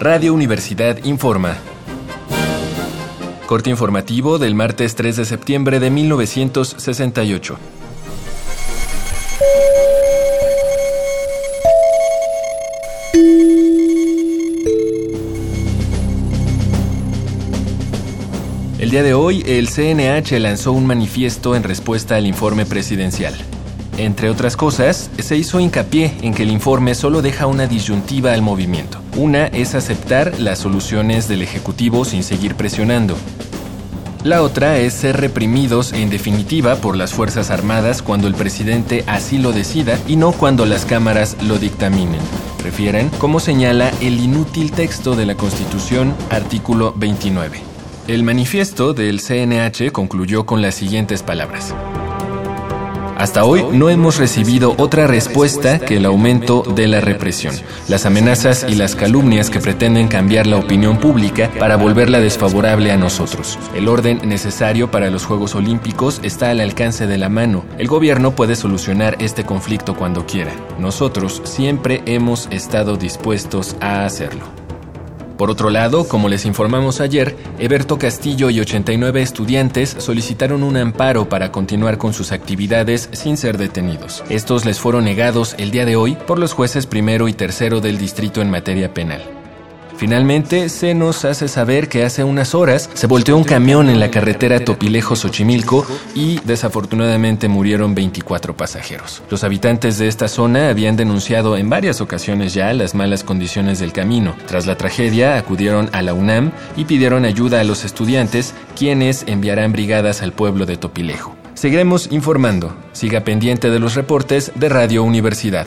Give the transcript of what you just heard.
Radio Universidad informa. Corte informativo del martes 3 de septiembre de 1968. El día de hoy, el CNH lanzó un manifiesto en respuesta al informe presidencial. Entre otras cosas, se hizo hincapié en que el informe solo deja una disyuntiva al movimiento. Una es aceptar las soluciones del Ejecutivo sin seguir presionando. La otra es ser reprimidos en definitiva por las Fuerzas Armadas cuando el presidente así lo decida y no cuando las cámaras lo dictaminen. Refieren, como señala el inútil texto de la Constitución, artículo 29. El manifiesto del CNH concluyó con las siguientes palabras. Hasta hoy no hemos recibido otra respuesta que el aumento de la represión, las amenazas y las calumnias que pretenden cambiar la opinión pública para volverla desfavorable a nosotros. El orden necesario para los Juegos Olímpicos está al alcance de la mano. El gobierno puede solucionar este conflicto cuando quiera. Nosotros siempre hemos estado dispuestos a hacerlo. Por otro lado, como les informamos ayer, Eberto Castillo y 89 estudiantes solicitaron un amparo para continuar con sus actividades sin ser detenidos. Estos les fueron negados el día de hoy por los jueces primero y tercero del distrito en materia penal. Finalmente, se nos hace saber que hace unas horas se volteó un camión en la carretera Topilejo-Xochimilco y desafortunadamente murieron 24 pasajeros. Los habitantes de esta zona habían denunciado en varias ocasiones ya las malas condiciones del camino. Tras la tragedia, acudieron a la UNAM y pidieron ayuda a los estudiantes, quienes enviarán brigadas al pueblo de Topilejo. Seguiremos informando. Siga pendiente de los reportes de Radio Universidad.